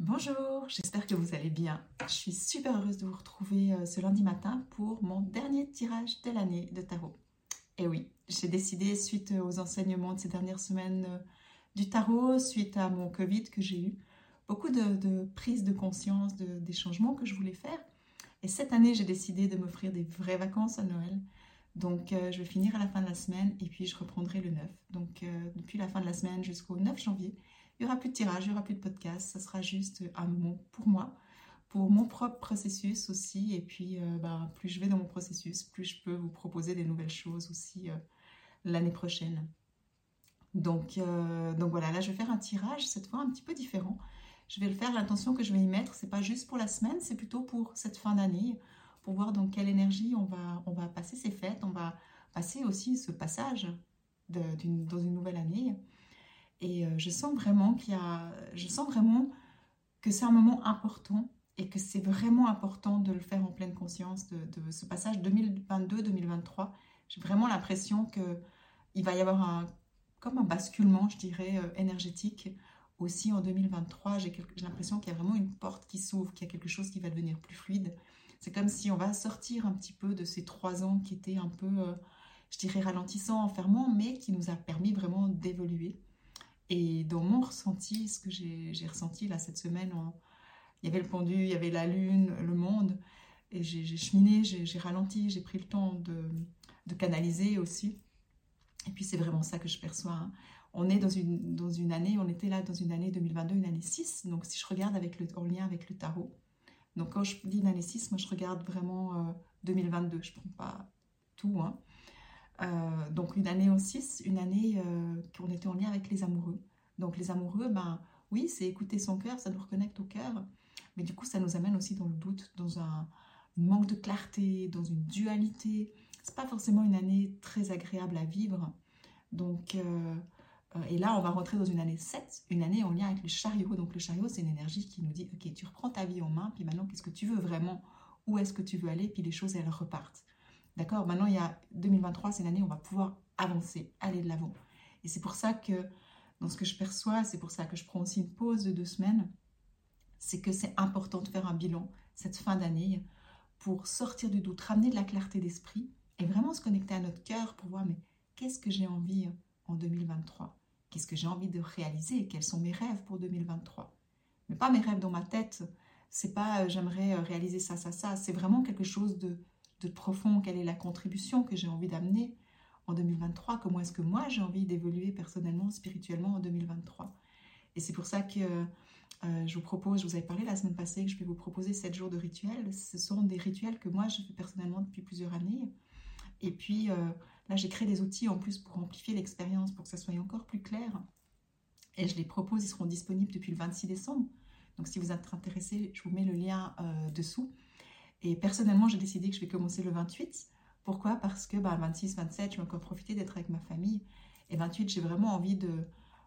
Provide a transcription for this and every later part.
Bonjour, j'espère que vous allez bien. Je suis super heureuse de vous retrouver euh, ce lundi matin pour mon dernier tirage de l'année de tarot. Et oui, j'ai décidé, suite aux enseignements de ces dernières semaines euh, du tarot, suite à mon Covid que j'ai eu, beaucoup de, de prise de conscience des changements que je voulais faire. Et cette année, j'ai décidé de m'offrir des vraies vacances à Noël. Donc, euh, je vais finir à la fin de la semaine et puis je reprendrai le 9. Donc, depuis la fin de la semaine jusqu'au 9 janvier, il n'y aura plus de tirage, il n'y aura plus de podcast. Ce sera juste un moment pour moi, pour mon propre processus aussi. Et puis, euh, bah, plus je vais dans mon processus, plus je peux vous proposer des nouvelles choses aussi euh, l'année prochaine. Donc, euh, donc voilà, là je vais faire un tirage cette fois un petit peu différent. Je vais le faire, l'intention que je vais y mettre, c'est pas juste pour la semaine, c'est plutôt pour cette fin d'année, pour voir dans quelle énergie on va passer ces fêtes, on va passer aussi ce passage dans une nouvelle année. Et euh, je sens vraiment qu'il y a, je sens vraiment que c'est un moment important et que c'est vraiment important de le faire en pleine conscience de, ce passage 2022-2023. J'ai vraiment l'impression que il va y avoir un, comme un basculement, je dirais, euh, énergétique aussi en 2023. J'ai l'impression qu'il y a vraiment une porte qui s'ouvre, qu'il y a quelque chose qui va devenir plus fluide. C'est comme si on va sortir un petit peu de ces trois ans qui étaient un peu, euh, je dirais, ralentissants, enfermants, mais qui nous a permis vraiment d'évoluer. Et dans mon ressenti, ce que j'ai ressenti là cette semaine, il y avait le pendu, il y avait la lune, le monde, et j'ai cheminé, j'ai ralenti, j'ai pris le temps de, canaliser aussi. Et puis c'est vraiment ça que je perçois. Hein. On est dans une, dans une année, on était là dans une année 2022, une année 6, donc si je regarde avec le, en lien avec le tarot, donc quand je dis une année 6, moi je regarde vraiment 2022, euh, je ne prends pas tout, hein. Euh, donc une année en 6, une année euh, qu'on était en lien avec les amoureux. Donc les amoureux, ben oui, c'est écouter son cœur, ça nous reconnecte au cœur, mais du coup ça nous amène aussi dans le doute, dans un, manque de clarté, dans une dualité. C'est pas forcément une année très agréable à vivre. Donc euh, et là on va rentrer dans une année 7, une année en lien avec le chariot. Donc le chariot c'est une énergie qui nous dit ok tu reprends ta vie en main, puis maintenant qu'est-ce que tu veux vraiment, où est-ce que tu veux aller, puis les choses elles repartent. D'accord? Maintenant, il y a 2023, c'est l'année où on va pouvoir avancer, aller de l'avant. Et c'est pour ça que, dans ce que je perçois, c'est pour ça que je prends aussi une pause de deux semaines, c'est que c'est important de faire un bilan cette fin d'année pour sortir du doute, ramener de la clarté d'esprit et vraiment se connecter à notre cœur pour voir, mais qu'est-ce que j'ai envie en 2023 Qu'est-ce que j'ai envie de réaliser? Quels sont mes rêves pour 2023 Mais pas mes rêves dans ma tête, c'est pas euh, j'aimerais euh, réaliser ça, ça, ça, c'est vraiment quelque chose de de profond, quelle est la contribution que j'ai envie d'amener en 2023, comment est-ce que moi j'ai envie d'évoluer personnellement, spirituellement en 2023. Et c'est pour ça que euh, je vous propose, je vous avais parlé la semaine passée que je vais vous proposer 7 jours de rituels. Ce sont des rituels que moi je fais personnellement depuis plusieurs années. Et puis euh, là j'ai créé des outils en plus pour amplifier l'expérience, pour que ça soit encore plus clair. Et je les propose, ils seront disponibles depuis le 26 décembre. Donc si vous êtes intéressé, je vous mets le lien euh, dessous. Et personnellement, j'ai décidé que je vais commencer le 28. Pourquoi? Parce que bah, 26, 27, je vais encore profiter d'être avec ma famille. Et 28, j'ai vraiment envie de,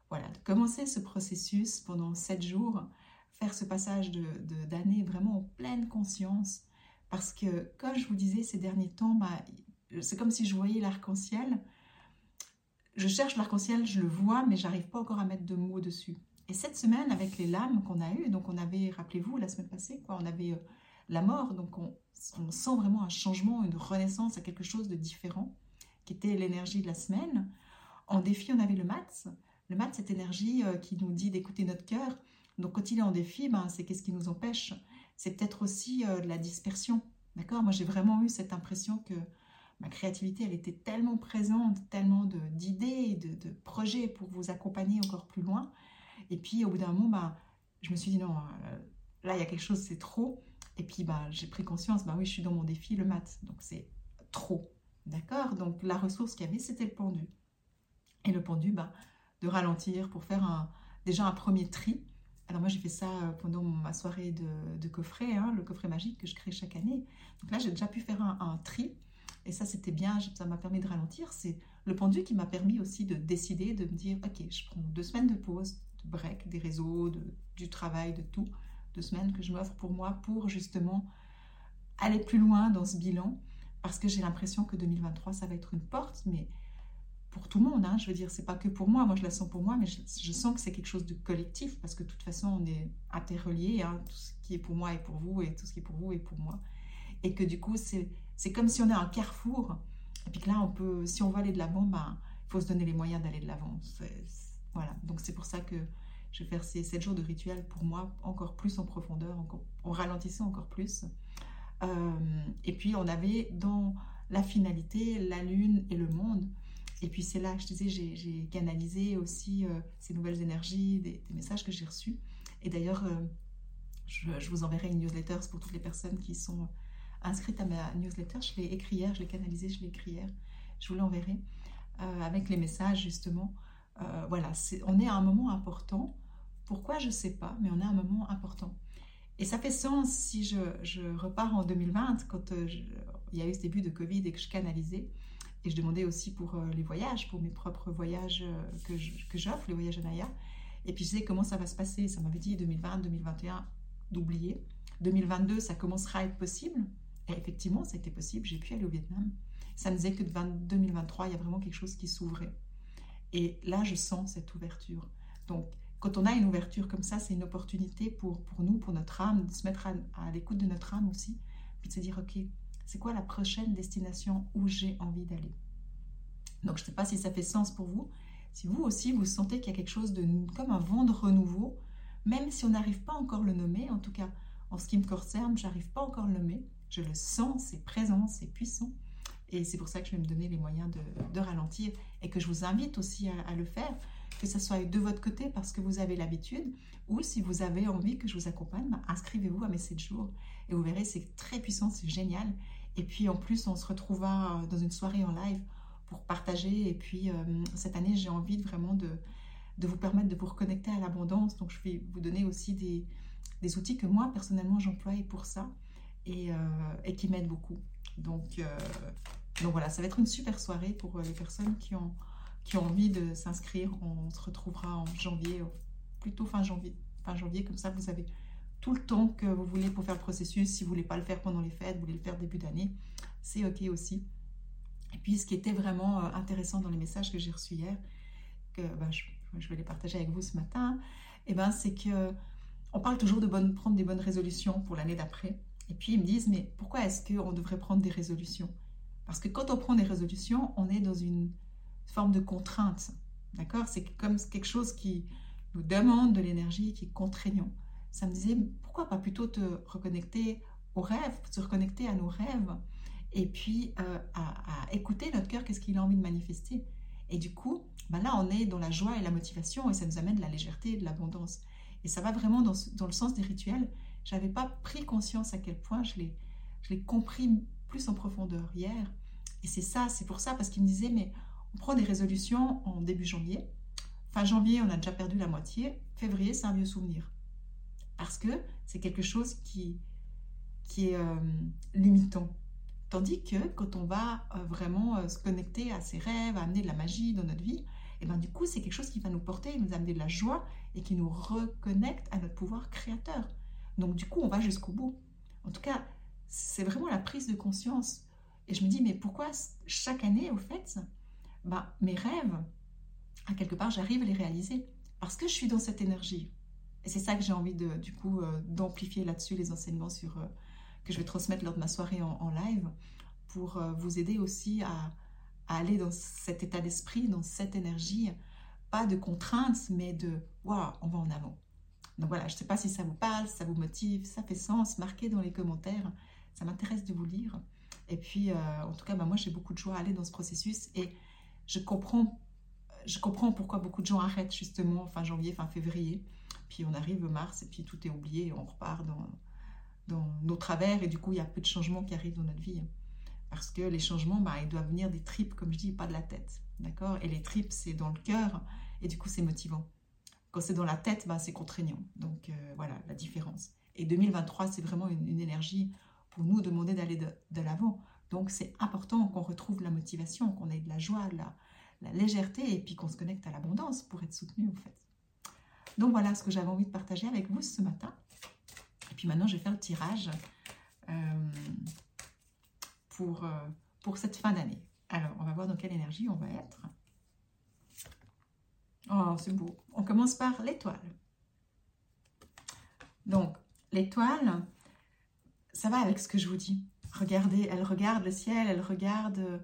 voilà, de commencer ce processus pendant 7 jours, faire ce passage d'année de, d'année vraiment en pleine conscience. Parce que, comme je vous disais ces derniers temps, bah, c'est comme si je voyais l'arc-en-ciel. Je cherche l'arc-en-ciel, je le vois, mais j'arrive pas encore à mettre de mots dessus. Et cette semaine, avec les lames qu'on a eues, donc on avait, rappelez-vous, la semaine passée, quoi, on avait euh, la mort. Donc on, sent vraiment un changement, une renaissance à quelque chose de différent, qui était l'énergie de la semaine. En défi, on avait le mat. Le mat, cette énergie euh, qui nous dit d'écouter notre cœur. Donc quand il est en défi, ben, c'est qu'est-ce qui nous empêche? C'est peut-être aussi euh, de la dispersion. D'accord? Moi, j'ai vraiment eu cette impression que ma créativité, elle était tellement présente, tellement d'idées, de, de, projets pour vous accompagner encore plus loin. Et puis, au bout d'un moment, ben, je me suis dit, non, euh, là, il y a quelque chose, c'est trop. Et puis, bah, j'ai pris conscience, bah oui, je suis dans mon défi, le mat. Donc, c'est trop. D'accord? Donc, la ressource qu'il y avait, c'était le pendu. Et le pendu, bah, de ralentir pour faire un, déjà un premier tri. Alors, moi, j'ai fait ça euh, pendant ma soirée de, coffret, hein, le coffret magique que je crée chaque année. Donc là, j'ai déjà pu faire un, tri. Et ça, c'était bien, ça m'a permis de ralentir. C'est le pendu qui m'a permis aussi de décider, de me dire, OK, je prends deux semaines de pause, de break, des réseaux, de, du travail, de tout deux semaines que je m'offre pour moi pour justement aller plus loin dans ce bilan parce que j'ai l'impression que 2023 ça va être une porte mais pour tout le monde. Hein. Je veux dire, c'est pas que pour moi. Moi, je la sens pour moi, mais je, sens que c'est quelque chose de collectif parce que de toute façon, on est interreliés. Hein. Tout ce qui est pour moi est pour vous et tout ce qui est pour vous est pour moi. Et que du coup, c'est comme si on est un carrefour. Et puis que là, on peut, si on veut aller de l'avant, ben, il faut se donner les moyens d'aller de l'avant. Voilà. Donc, c'est pour ça que je vais faire ces 7 jours de rituel pour moi encore plus en profondeur, encore, en ralentissant encore plus. Euh, et puis, on avait dans la finalité la lune et le monde. Et puis c'est là, je disais, j'ai canalisé aussi euh, ces nouvelles énergies, des, messages que j'ai reçus. Et d'ailleurs, euh, je, vous enverrai une newsletter pour toutes les personnes qui sont inscrites à ma newsletter. Je l'ai écrit hier, je l'ai canalisé, je l'ai écrit hier. Je vous l'enverrai avec les messages justement. voilà, on est à un moment important. Pourquoi Je ne sais pas, mais on à un moment important. Et ça fait sens si je, repars en 2020, quand il y a eu ce début de Covid et que je canalisais. Et je demandais aussi pour euh, les voyages, pour mes propres voyages euh, que j'offre, les voyages à Naya. Et puis je disais comment ça va se passer? Ça m'avait dit 2020, 2021 d'oublier. 2022, ça commencera à être possible. Et effectivement, ça a été possible. J'ai pu aller au Vietnam. Ça me disait que 2023, il y a vraiment quelque chose qui s'ouvrait. Et là, je sens cette ouverture. Donc, quand on a une ouverture comme ça, c'est une opportunité pour, pour nous, pour notre âme, de se mettre à, à l'écoute de notre âme aussi, puis de se dire, OK, c'est quoi la prochaine destination où j'ai envie d'aller? Donc je ne sais pas si ça fait sens pour vous. Si vous aussi vous sentez qu'il y a quelque chose de comme un vent de renouveau, même si on n'arrive pas encore le nommer, en tout cas en ce qui me concerne, j'arrive pas encore le nommer. Je le sens, c'est présent, c'est puissant. Et c'est pour ça que je vais me donner les moyens de, ralentir et que je vous invite aussi à, le faire, que ce soit de votre côté parce que vous avez l'habitude ou si vous avez envie que je vous accompagne, ben, inscrivez-vous à mes 7 jours et vous verrez, c'est très puissant, c'est génial. Et puis en plus, on se retrouvera dans une soirée en live pour partager. Et puis euh, cette année, j'ai envie vraiment de, de, vous permettre de vous reconnecter à l'abondance. Donc je vais vous donner aussi des, des outils que moi, personnellement, j'emploie pour ça et, euh, et qui m'aident beaucoup. Donc, euh, donc voilà, ça va être une super soirée pour les personnes qui ont, qui ont envie de s'inscrire. On se retrouvera en janvier, plutôt fin janvier. Fin janvier, comme ça, vous avez tout le temps que vous voulez pour faire le processus. Si vous voulez pas le faire pendant les fêtes, vous voulez le faire début d'année, c'est ok aussi. Et puis, ce qui était vraiment euh, intéressant dans les messages que j'ai reçus hier, que ben, je, vais les partager avec vous ce matin, et eh ben, c'est que on parle toujours de bonnes, prendre des bonnes résolutions pour l'année d'après. Et puis, ils me disent, mais pourquoi est-ce qu'on devrait prendre des résolutions? Parce que quand on prend des résolutions, on est dans une forme de contrainte. D'accord? C'est comme quelque chose qui nous demande de l'énergie, qui est contraignant ça me disait pourquoi pas plutôt te reconnecter aux rêves, se reconnecter à nos rêves et puis euh, à, écouter notre cœur, qu'est-ce qu'il a envie de manifester? Et du coup, bah là, on est dans la joie et la motivation et ça nous amène de la légèreté et de l'abondance. Et ça va vraiment dans, dans le sens des rituels. J'avais pas pris conscience à quel point je je l'ai compris plus en profondeur hier. Et c'est ça, c'est pour ça, parce qu'il me disait, mais on prend des résolutions en début janvier. Fin janvier, on a déjà perdu la moitié. Février, c'est un vieux souvenir parce que c'est quelque chose qui, qui est euh, limitant. Tandis que quand on va euh, vraiment euh, se connecter à ses rêves, amener de la magie dans notre vie, et eh ben du coup c'est quelque chose qui va nous porter, nous amener de la joie et qui nous reconnecte à notre pouvoir créateur. Donc du coup on va jusqu'au bout. En tout cas, c'est vraiment la prise de conscience. Et je me dis mais pourquoi chaque année au fait, ben, mes rêves, à quelque part j'arrive à les réaliser parce que je suis dans cette énergie. Et c'est ça que j'ai envie de, du coup euh, d'amplifier là-dessus les enseignements sur, euh, que je vais transmettre lors de ma soirée en, live pour euh, vous aider aussi à, aller dans cet état d'esprit, dans cette énergie, pas de contraintes, mais de waouh, on va en avant. Donc voilà, je ne sais pas si ça vous parle, ça vous motive, ça fait sens, marquez dans les commentaires, ça m'intéresse de vous lire. Et puis, en tout cas, bah, moi j'ai beaucoup de joie à aller dans ce processus et je comprends, je comprends pourquoi beaucoup de gens arrêtent justement fin janvier, fin février puis on arrive mars et puis tout est oublié et on repart dans, nos travers et du coup il y a peu de changements qui arrivent dans notre vie. Parce que les changements, bah, ils doivent venir des tripes, comme je dis, pas de la tête. D'accord? Et les tripes, c'est dans le cœur et du coup c'est motivant. Quand c'est dans la tête, bah, c'est contraignant. Donc euh, voilà la différence. Et 2023, c'est vraiment une, énergie pour nous demander d'aller de, l'avant. Donc c'est important qu'on retrouve la motivation, qu'on ait de la joie, la, la légèreté et puis qu'on se connecte à l'abondance pour être soutenu en fait. Donc voilà ce que j'avais envie de partager avec vous ce matin. Et puis maintenant, je vais faire le tirage euh, pour, euh, pour cette fin d'année. Alors, on va voir dans quelle énergie on va être. Oh, c'est beau. On commence par l'étoile. Donc, l'étoile, ça va avec ce que je vous dis. Regardez, elle regarde le ciel, elle regarde,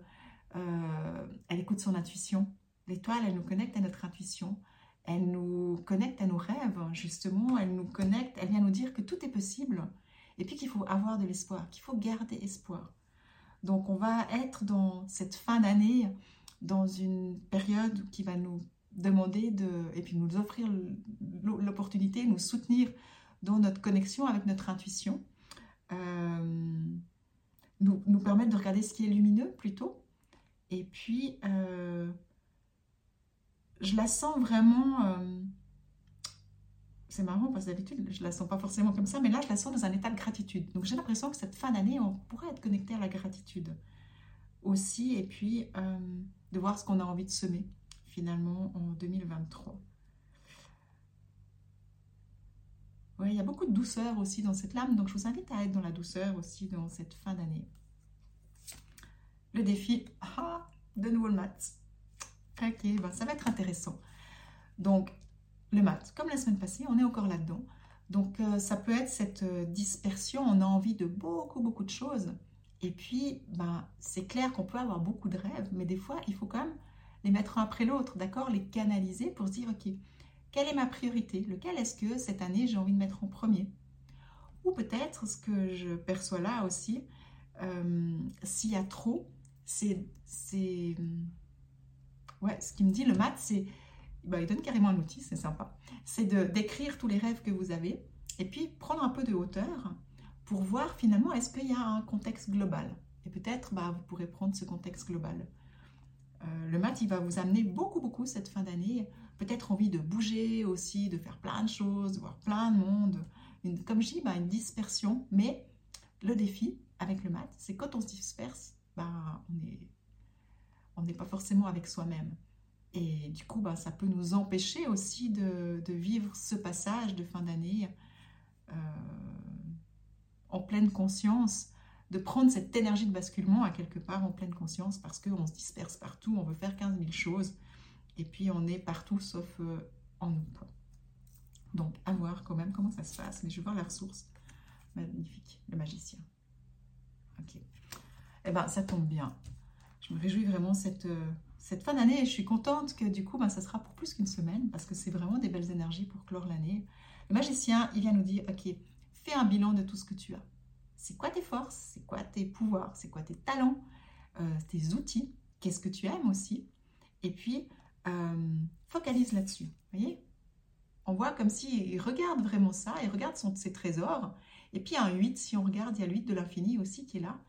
euh, elle écoute son intuition. L'étoile, elle nous connecte à notre intuition. Elle nous connecte à nos rêves, justement. Elle nous connecte, elle vient nous dire que tout est possible. Et puis qu'il faut avoir de l'espoir, qu'il faut garder espoir. Donc, on va être dans cette fin d'année, dans une période qui va nous demander de, et puis nous offrir l'opportunité, nous soutenir dans notre connexion avec notre intuition, euh, nous, nous permettre de regarder ce qui est lumineux plutôt. Et puis, euh, je la sens vraiment... Euh, c'est marrant parce que d'habitude, je la sens pas forcément comme ça, mais là, je la sens dans un état de gratitude. Donc, j'ai l'impression que cette fin d'année, on pourrait être connecté à la gratitude aussi, et puis de voir ce qu'on a envie de semer finalement en 2023. Il y a beaucoup de douceur aussi dans cette lame, donc je vous invite à être dans la douceur aussi dans cette fin d'année. Le défi, ah, de nouveau le mat. Ok, ben ça va être intéressant. Donc, le mat, comme la semaine passée, on est encore là-dedans. Donc, euh, ça peut être cette euh, dispersion, on a envie de beaucoup, beaucoup de choses. Et puis, ben, c'est clair qu'on peut avoir beaucoup de rêves, mais des fois, il faut quand même les mettre un après l'autre, d'accord Les canaliser pour se dire, ok, quelle est ma priorité? Lequel est-ce que cette année j'ai envie de mettre en premier? Ou peut-être ce que je perçois là aussi, euh, s'il y a trop, c'est, ouais, ce qui me dit le mat, c'est, bah, il donne carrément un outil, c'est sympa, c'est d'écrire tous les rêves que vous avez et puis prendre un peu de hauteur pour voir finalement est-ce qu'il y a un contexte global? Et peut-être bah, vous pourrez prendre ce contexte global. Euh, le mat, il va vous amener beaucoup, beaucoup cette fin d'année. Peut-être envie de bouger aussi, de faire plein de choses, de voir plein de monde. comme je dis, bah, une dispersion. Mais le défi avec le mat, c'est quand on se disperse, bah, on n'est pas forcément avec soi-même. Et du coup, bah, ça peut nous empêcher aussi de, vivre ce passage de fin d'année euh, en pleine conscience de prendre cette énergie de basculement à quelque part en pleine conscience parce qu'on se disperse partout, on veut faire 15 000 choses et puis on est partout sauf euh, en nous. Donc à voir quand même comment ça se passe, mais je vais voir la ressource. Magnifique, le magicien. Ok. Eh bien, ça tombe bien. Je me réjouis vraiment cette, euh, cette fin d'année et je suis contente que du coup, ben, ça sera pour plus qu'une semaine parce que c'est vraiment des belles énergies pour clore l'année. Le magicien, il vient nous dire, ok, fais un bilan de tout ce que tu as c'est quoi tes forces, c'est quoi tes pouvoirs, c'est quoi tes talents, euh, tes outils, qu'est-ce que tu aimes aussi? Et puis, euh, focalise là-dessus. voyez? On voit comme s'il regarde vraiment ça, il regarde son, ses trésors. Et puis, un 8, si on regarde, il y a le 8 de l'infini aussi qui est là.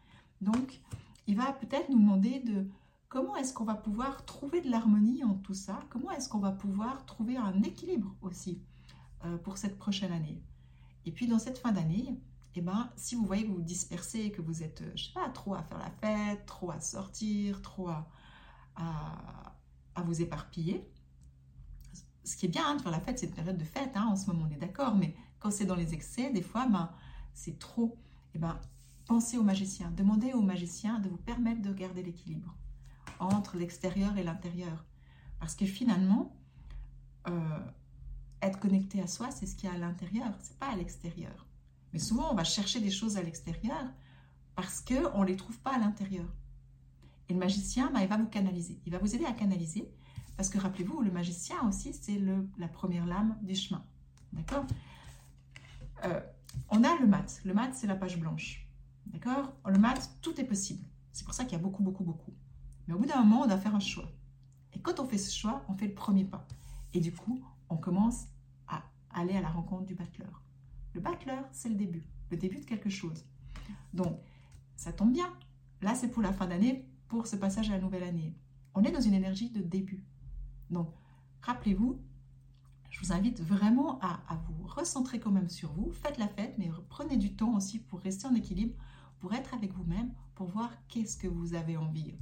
Donc, il va peut-être nous demander de comment est-ce qu'on va pouvoir trouver de l'harmonie en tout ça, comment est-ce qu'on va pouvoir trouver un équilibre aussi euh, pour cette prochaine année? Et puis, dans cette fin d'année, eh ben, si vous voyez que vous vous dispersez, que vous êtes, je sais pas, trop à faire la fête, trop à sortir, trop à, à, vous éparpiller, ce qui est bien hein, de faire la fête, c'est une période de fête, hein, en ce moment on est d'accord, mais quand c'est dans les excès, des fois, ben, c'est trop. Eh ben, pensez au magicien, demandez au magicien de vous permettre de garder l'équilibre entre l'extérieur et l'intérieur. Parce que finalement, euh, être connecté à soi, c'est ce qu'il y a à l'intérieur, c'est pas à l'extérieur. Mais souvent, on va chercher des choses à l'extérieur parce qu'on ne les trouve pas à l'intérieur. Et le magicien, bah, il va vous canaliser. Il va vous aider à canaliser parce que rappelez-vous, le magicien aussi, c'est la première lame du chemin. D'accord? Euh, On a le mat. Le mat, c'est la page blanche. D'accord? Le mat, tout est possible. C'est pour ça qu'il y a beaucoup, beaucoup, beaucoup. Mais au bout d'un moment, on doit faire un choix. Et quand on fait ce choix, on fait le premier pas. Et du coup, on commence à aller à la rencontre du battleur. Le battleur, c'est le début, le début de quelque chose. Donc, ça tombe bien. Là, c'est pour la fin d'année, pour ce passage à la nouvelle année. On est dans une énergie de début. Donc, rappelez-vous, je vous invite vraiment à, vous recentrer quand même sur vous. Faites la fête, mais prenez du temps aussi pour rester en équilibre, pour être avec vous-même, pour voir qu'est-ce que vous avez envie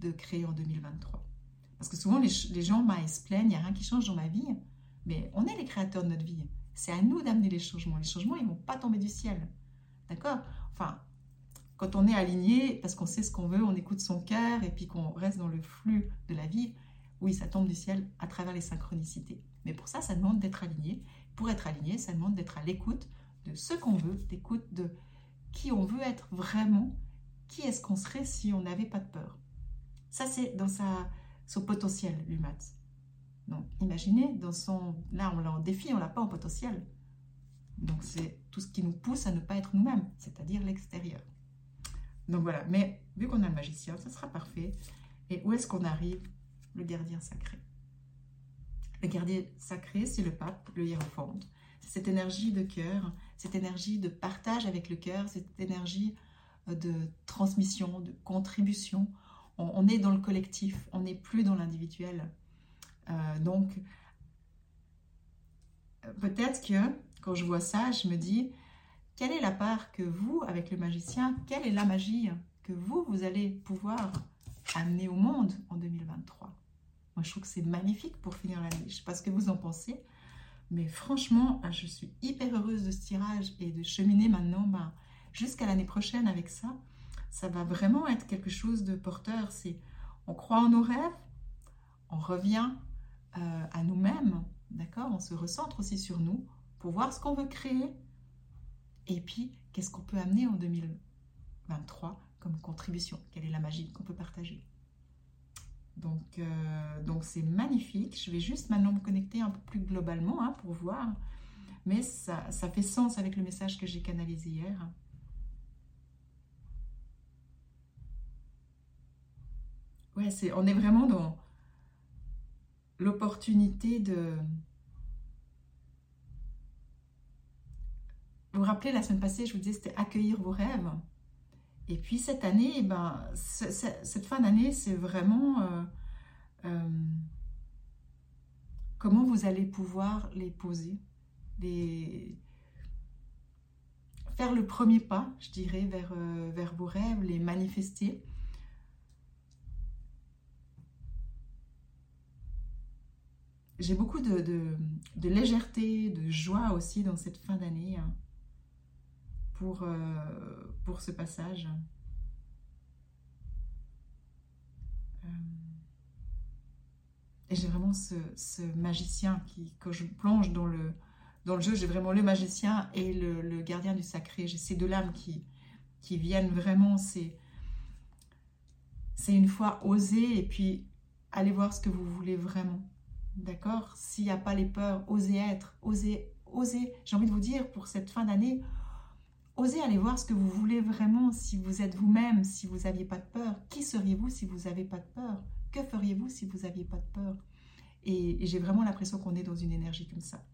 de créer en 2023. Parce que souvent, les, gens bah, il n'y a rien qui change dans ma vie. Mais on est les créateurs de notre vie. C'est à nous d'amener les changements. Les changements, ils ne vont pas tomber du ciel. D'accord? Enfin, quand on est aligné, parce qu'on sait ce qu'on veut, on écoute son cœur et puis qu'on reste dans le flux de la vie, Oui, ça tombe du ciel à travers les synchronicités. Mais pour ça, ça demande d'être aligné. Pour être aligné, ça demande d'être à l'écoute de ce qu'on veut, d'écoute de qui on veut être vraiment, qui est-ce qu'on serait si on n'avait pas de peur? Ça, c'est dans sa, son potentiel, l'humat. Donc, imaginez, dans son, là, on l'a en défi, on l'a pas en potentiel. Donc, c'est tout ce qui nous pousse à ne pas être nous-mêmes, c'est-à-dire l'extérieur. Donc voilà, mais vu qu'on a le magicien, ça sera parfait. Et où est-ce qu'on arrive? Le gardien sacré. Le gardien sacré, c'est le pape, le hiérophante. C'est cette énergie de cœur, cette énergie de partage avec le cœur, cette énergie euh, de transmission, de contribution. On, est dans le collectif, on n'est plus dans l'individuel. Euh, donc, euh, peut-être que quand je vois ça, je me dis, quelle est la part que vous, avec le magicien, quelle est la magie que vous, vous allez pouvoir amener au monde en 2023 Moi, je trouve que c'est magnifique pour finir l'année. Je ne sais pas ce que vous en pensez, mais franchement, ah, je suis hyper heureuse de ce tirage et de cheminer maintenant bah, jusqu'à l'année prochaine avec ça. Ça va vraiment être quelque chose de porteur. C'est on croit en nos rêves, on revient euh, à nous-mêmes, d'accord? On se recentre aussi sur nous pour voir ce qu'on veut créer et puis, qu'est-ce qu'on peut amener en 2023 comme contribution? Quelle est la magie qu'on peut partager? Donc, euh, donc c'est magnifique. Je vais juste maintenant me connecter un peu plus globalement hein, pour voir. Mais ça, ça fait sens avec le message que j'ai canalisé hier. Ouais, c'est, on est vraiment dans l'opportunité de, Vous vous rappelez, la semaine passée, je vous disais, c'était accueillir vos rêves. Et puis cette année, eh ben, cette fin d'année, c'est vraiment euh, euh, comment vous allez pouvoir les poser, les... faire le premier pas, je dirais, vers, euh, vers vos rêves, les manifester. J'ai beaucoup de, légèreté, de joie aussi dans cette fin d'année. Hein pour, euh, pour ce passage. Euh, et j'ai vraiment ce, magicien qui, quand je plonge dans le, dans le jeu, j'ai vraiment le magicien et le, le gardien du sacré. J'ai ces deux lames qui, qui viennent vraiment. C'est, c'est une fois oser et puis aller voir ce que vous voulez vraiment. D'accord? S'il n'y a pas les peurs, osez être, osez, osez. J'ai envie de vous dire, pour cette fin d'année, Osez aller voir ce que vous voulez vraiment, si vous êtes vous-même, si vous n'aviez pas de peur. Qui seriez-vous si vous n'avez pas de peur? Que feriez-vous si vous n'aviez pas de peur? Et, j'ai vraiment l'impression qu'on est dans une énergie comme ça.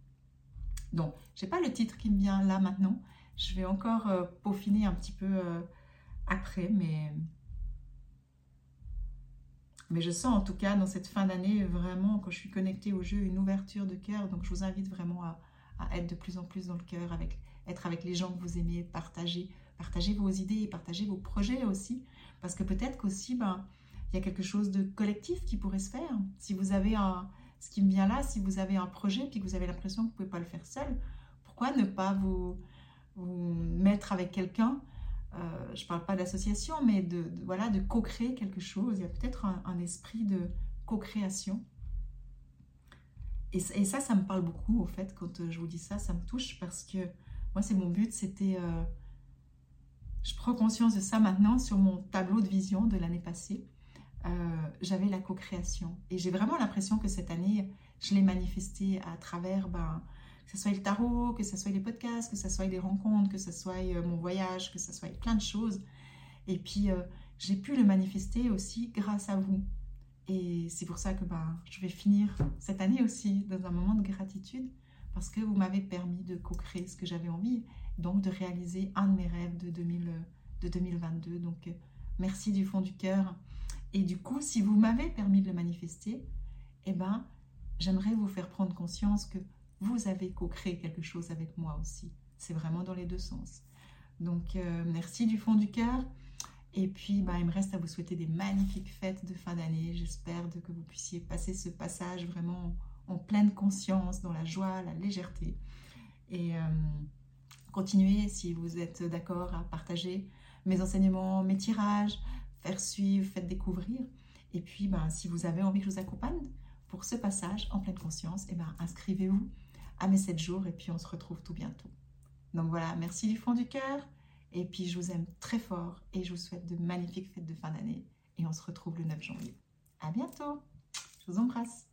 Donc, je n'ai pas le titre qui me vient là maintenant. Je vais encore euh, peaufiner un petit peu euh, après, mais... Mais je sens en tout cas dans cette fin d'année vraiment, quand je suis connectée au jeu, une ouverture de cœur. Donc je vous invite vraiment à, être de plus en plus dans le cœur avec être avec les gens que vous aimez, partager, partager vos idées, partager vos projets aussi. Parce que peut-être qu'aussi, ben, il y a quelque chose de collectif qui pourrait se faire. Si vous avez un, ce qui me vient là, si vous avez un projet puis que vous avez l'impression que vous ne pouvez pas le faire seul, pourquoi ne pas vous, mettre avec quelqu'un euh, Je ne parle pas d'association, mais de, voilà, de co-créer quelque chose. Il y a peut-être un, esprit de co-création. Et, ça, ça me parle beaucoup, au fait, quand je vous dis ça, ça me touche parce que moi, c'est mon but, c'était... Euh, je prends conscience de ça maintenant sur mon tableau de vision de l'année passée. Euh, j'avais la co-création. Et j'ai vraiment l'impression que cette année, je l'ai manifesté à travers, ben, ce soit le tarot, que ce soit les podcasts, que ce soit les rencontres, que ce soit euh, mon voyage, que ce soit plein de choses. Et puis, j'ai pu le manifester aussi grâce à vous. Et c'est pour ça que ben, je vais finir cette année aussi dans un moment de gratitude parce que vous m'avez permis de co-créer ce que j'avais envie, donc de réaliser un de mes rêves de, 2022. Donc, euh, merci du fond du cœur. Et du coup, si vous m'avez permis de le manifester, eh ben, j'aimerais vous faire prendre conscience que vous avez co-créé quelque chose avec moi aussi. C'est vraiment dans les deux sens. Donc, euh, merci du fond du cœur. Et puis, bah, il me reste à vous souhaiter des magnifiques fêtes de fin d'année. J'espère que vous puissiez passer ce passage vraiment en pleine conscience, dans la joie, la légèreté. Et euh, continuez, si vous êtes d'accord, à partager mes enseignements, mes tirages, faire suivre, faire découvrir. Et puis, ben, si vous avez envie que je vous accompagne pour ce passage en pleine conscience, eh ben, inscrivez-vous à mes 7 jours et puis on se retrouve tout bientôt. Donc voilà, merci du fond du cœur. Et puis je vous aime très fort et je vous souhaite de magnifiques fêtes de fin d'année. Et on se retrouve le 9 janvier. À bientôt. Je vous embrasse.